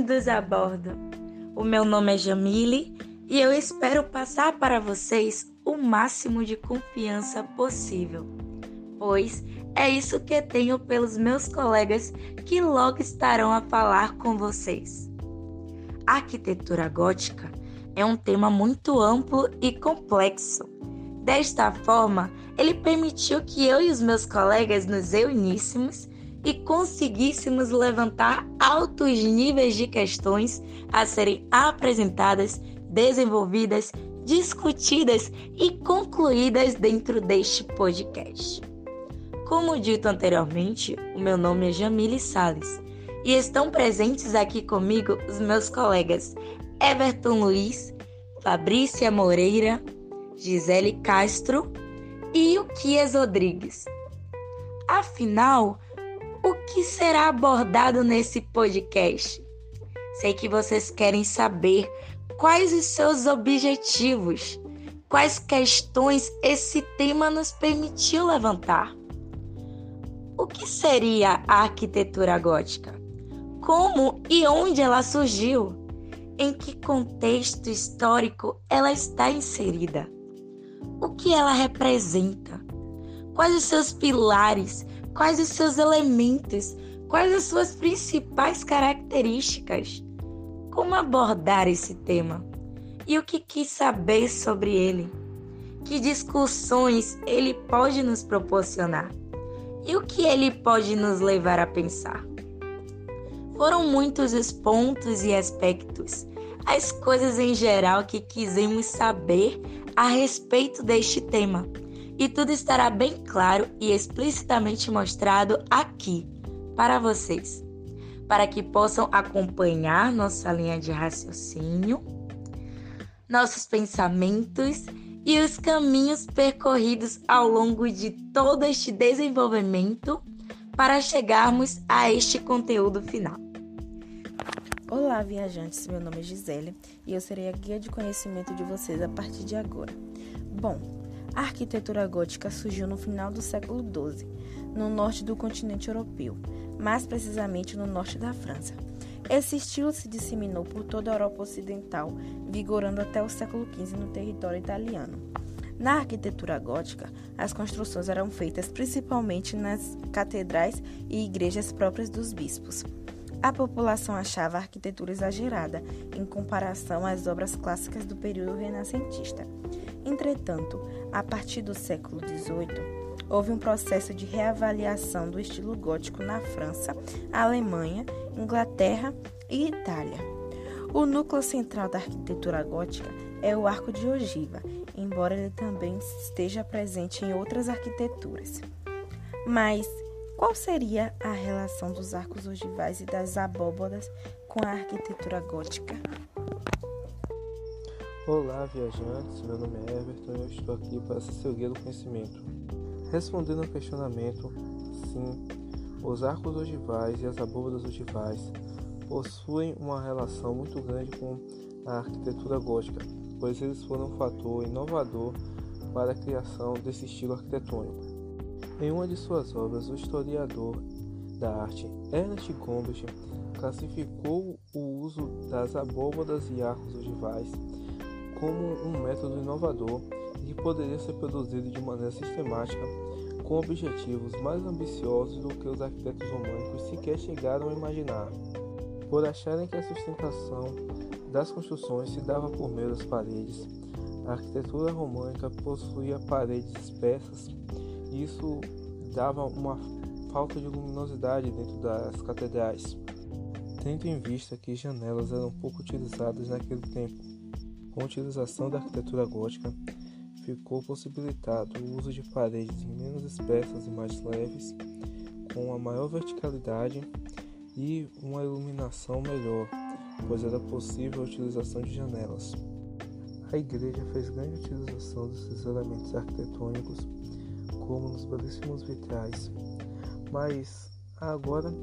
bem-vindos a bordo. O meu nome é Jamile e eu espero passar para vocês o máximo de confiança possível, pois é isso que tenho pelos meus colegas que logo estarão a falar com vocês. A arquitetura gótica é um tema muito amplo e complexo. Desta forma, ele permitiu que eu e os meus colegas nos reuníssemos e conseguíssemos levantar altos níveis de questões a serem apresentadas, desenvolvidas, discutidas e concluídas dentro deste podcast. Como dito anteriormente, o meu nome é Jamile Sales e estão presentes aqui comigo os meus colegas Everton Luiz, Fabrícia Moreira, Gisele Castro e o Rodrigues. Afinal, o que será abordado nesse podcast? Sei que vocês querem saber quais os seus objetivos, quais questões esse tema nos permitiu levantar. O que seria a arquitetura gótica? Como e onde ela surgiu? Em que contexto histórico ela está inserida? O que ela representa? Quais os seus pilares? Quais os seus elementos? Quais as suas principais características? Como abordar esse tema? E o que quis saber sobre ele? Que discussões ele pode nos proporcionar? E o que ele pode nos levar a pensar? Foram muitos os pontos e aspectos, as coisas em geral que quisemos saber a respeito deste tema. E tudo estará bem claro e explicitamente mostrado aqui para vocês para que possam acompanhar nossa linha de raciocínio, nossos pensamentos e os caminhos percorridos ao longo de todo este desenvolvimento para chegarmos a este conteúdo final. Olá, viajantes. Meu nome é Gisele e eu serei a guia de conhecimento de vocês a partir de agora. Bom, a arquitetura gótica surgiu no final do século XII, no norte do continente europeu mais precisamente no norte da França. Esse estilo se disseminou por toda a Europa Ocidental, vigorando até o século XV no território italiano. Na arquitetura gótica, as construções eram feitas principalmente nas catedrais e igrejas próprias dos bispos. A população achava a arquitetura exagerada em comparação às obras clássicas do período renascentista. Entretanto, a partir do século XVIII, houve um processo de reavaliação do estilo gótico na França, Alemanha, Inglaterra e Itália. O núcleo central da arquitetura gótica é o arco de ogiva, embora ele também esteja presente em outras arquiteturas. Mas qual seria a relação dos arcos ogivais e das abóbodas com a arquitetura gótica? Olá, viajantes. Meu nome é Everton e eu estou aqui para seu guia do conhecimento. Respondendo ao questionamento, sim, os arcos ogivais e as abóbadas ogivais possuem uma relação muito grande com a arquitetura gótica, pois eles foram um fator inovador para a criação desse estilo arquitetônico. Em uma de suas obras, o historiador da arte Ernest Gombrich classificou o uso das abóbadas e arcos ogivais como um método inovador que poderia ser produzido de maneira sistemática com objetivos mais ambiciosos do que os arquitetos românicos sequer chegaram a imaginar, por acharem que a sustentação das construções se dava por meio das paredes. A arquitetura românica possuía paredes espessas isso dava uma falta de luminosidade dentro das catedrais, tendo em vista que janelas eram pouco utilizadas naquele tempo. Com a utilização da arquitetura gótica, ficou possibilitado o uso de paredes menos espessas e mais leves, com uma maior verticalidade e uma iluminação melhor, pois era possível a utilização de janelas. A igreja fez grande utilização desses elementos arquitetônicos, como nos belíssimos vitrais. Mas agora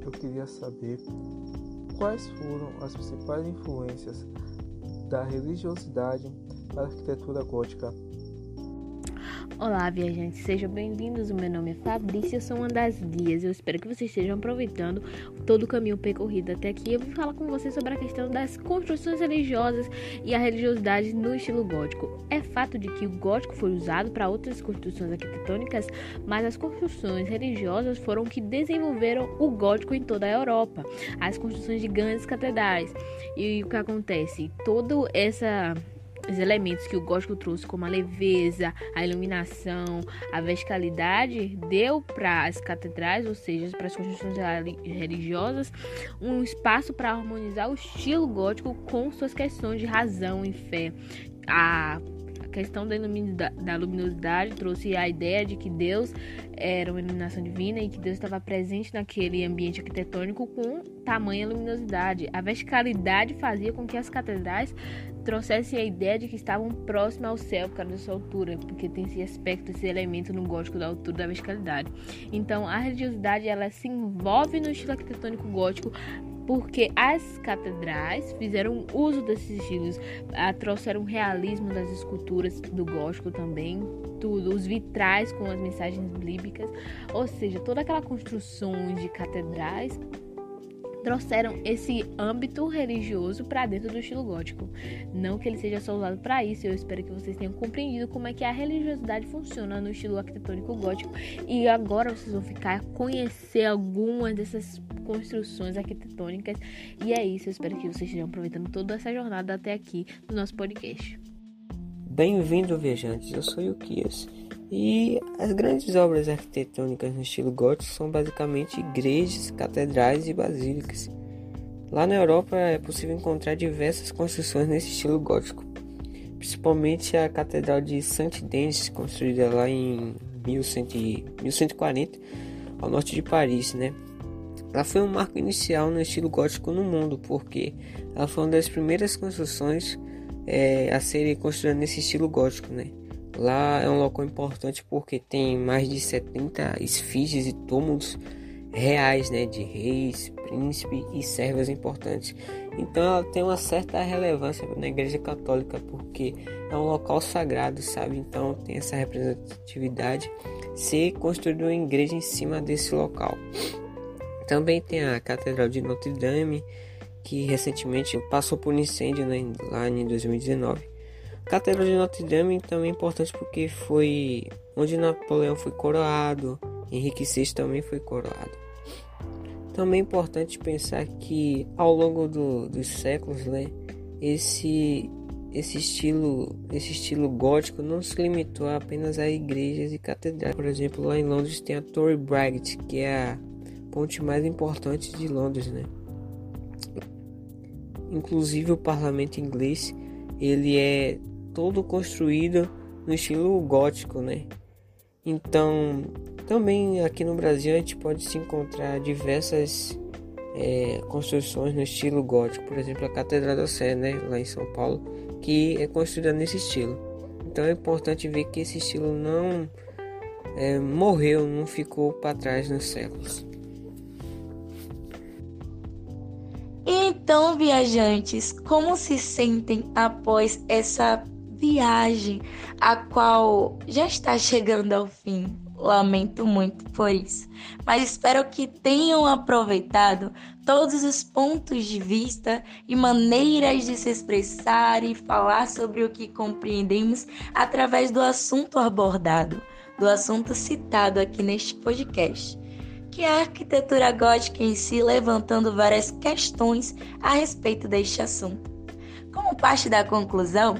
eu queria saber quais foram as principais influências da religiosidade para a arquitetura gótica Olá, viajantes, sejam bem-vindos. O meu nome é Fabrícia, eu sou uma das guias. Eu espero que vocês estejam aproveitando todo o caminho percorrido até aqui. Eu vou falar com vocês sobre a questão das construções religiosas e a religiosidade no estilo gótico. É fato de que o gótico foi usado para outras construções arquitetônicas, mas as construções religiosas foram que desenvolveram o gótico em toda a Europa. As construções de grandes catedrais. E o que acontece? Toda essa os elementos que o gótico trouxe, como a leveza, a iluminação, a verticalidade, deu para as catedrais, ou seja, para as construções religiosas, um espaço para harmonizar o estilo gótico com suas questões de razão e fé. A questão da luminosidade trouxe a ideia de que Deus era uma iluminação divina e que Deus estava presente naquele ambiente arquitetônico com tamanha luminosidade. A verticalidade fazia com que as catedrais trouxessem a ideia de que estavam próximas ao céu por causa da sua altura, porque tem esse aspecto, esse elemento no gótico da altura da verticalidade. Então, a religiosidade ela se envolve no estilo arquitetônico gótico porque as catedrais fizeram uso desses estilos, ah, trouxeram realismo das esculturas do gótico também, tudo, os vitrais com as mensagens bíblicas, ou seja, toda aquela construção de catedrais trouxeram esse âmbito religioso para dentro do estilo gótico. Não que ele seja só usado para isso, eu espero que vocês tenham compreendido como é que a religiosidade funciona no estilo arquitetônico gótico e agora vocês vão ficar a conhecer algumas dessas construções arquitetônicas. E é isso, eu espero que vocês estejam aproveitando toda essa jornada até aqui do nosso podcast. Bem-vindo, viajantes. Eu sou Yukias. E as grandes obras arquitetônicas no estilo gótico são basicamente igrejas, catedrais e basílicas. Lá na Europa é possível encontrar diversas construções nesse estilo gótico, principalmente a Catedral de Saint-Denis, construída lá em 1140, ao norte de Paris, né? Ela foi um marco inicial no estilo gótico no mundo, porque ela foi uma das primeiras construções é, a serem construídas nesse estilo gótico, né? Lá é um local importante porque tem mais de 70 esfinges e túmulos reais, né, de reis, príncipes e servas importantes. Então ela tem uma certa relevância na Igreja Católica porque é um local sagrado, sabe? Então tem essa representatividade ser construída uma igreja em cima desse local. Também tem a Catedral de Notre Dame, que recentemente passou por incêndio né, lá em 2019. Catedral de Notre Dame também é importante porque foi onde Napoleão foi coroado, Henrique VI também foi coroado. Também é importante pensar que ao longo do, dos séculos, né, esse esse estilo, esse estilo gótico não se limitou apenas a igrejas e catedrais. Por exemplo, lá em Londres tem a Torre Bright, que é a ponte mais importante de Londres, né? Inclusive o parlamento inglês, ele é todo construído no estilo gótico, né? Então, também aqui no Brasil a gente pode se encontrar diversas é, construções no estilo gótico, por exemplo a Catedral da Sé, né, lá em São Paulo, que é construída nesse estilo. Então é importante ver que esse estilo não é, morreu, não ficou para trás nos séculos. Então, viajantes, como se sentem após essa viagem, a qual já está chegando ao fim? Lamento muito por isso, mas espero que tenham aproveitado todos os pontos de vista e maneiras de se expressar e falar sobre o que compreendemos através do assunto abordado, do assunto citado aqui neste podcast que a arquitetura gótica em si, levantando várias questões a respeito deste assunto. Como parte da conclusão,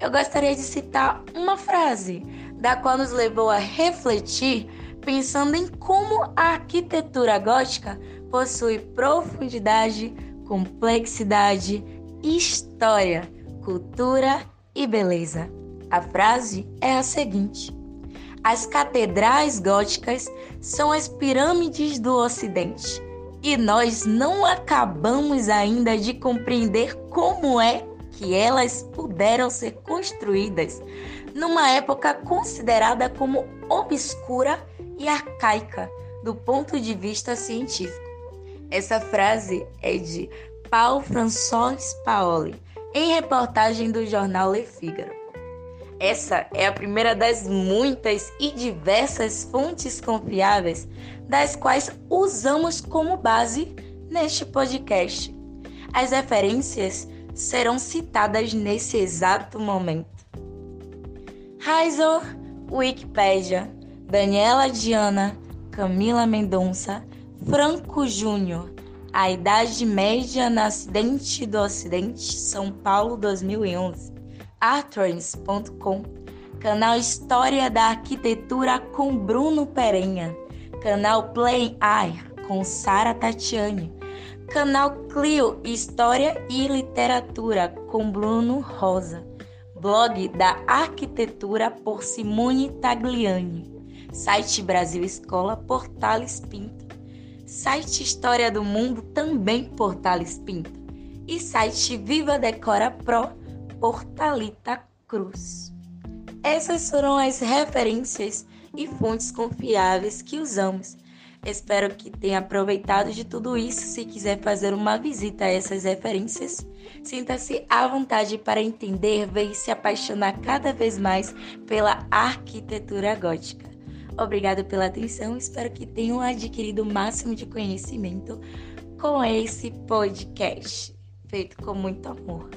eu gostaria de citar uma frase, da qual nos levou a refletir, pensando em como a arquitetura gótica possui profundidade, complexidade, história, cultura e beleza. A frase é a seguinte: as catedrais góticas são as pirâmides do Ocidente e nós não acabamos ainda de compreender como é que elas puderam ser construídas numa época considerada como obscura e arcaica do ponto de vista científico. Essa frase é de Paul François Paoli, em reportagem do jornal Le Figaro. Essa é a primeira das muitas e diversas fontes confiáveis das quais usamos como base neste podcast. As referências serão citadas nesse exato momento. Heisel, Wikipedia, Daniela Diana, Camila Mendonça, Franco Júnior, A Idade Média no Acidente do Ocidente, São Paulo 2011 artrance.com, canal História da Arquitetura com Bruno Perenha, canal Play Eye com Sara Tatiane, canal Clio História e Literatura com Bruno Rosa, blog da Arquitetura por Simone Tagliani, site Brasil Escola Portales Pinto, site História do Mundo também Portales Pinto e site Viva Decora Pro por Talita Cruz. Essas foram as referências e fontes confiáveis que usamos. Espero que tenha aproveitado de tudo isso. Se quiser fazer uma visita a essas referências, sinta-se à vontade para entender, ver e se apaixonar cada vez mais pela arquitetura gótica. Obrigado pela atenção. Espero que tenham adquirido o máximo de conhecimento com esse podcast, feito com muito amor.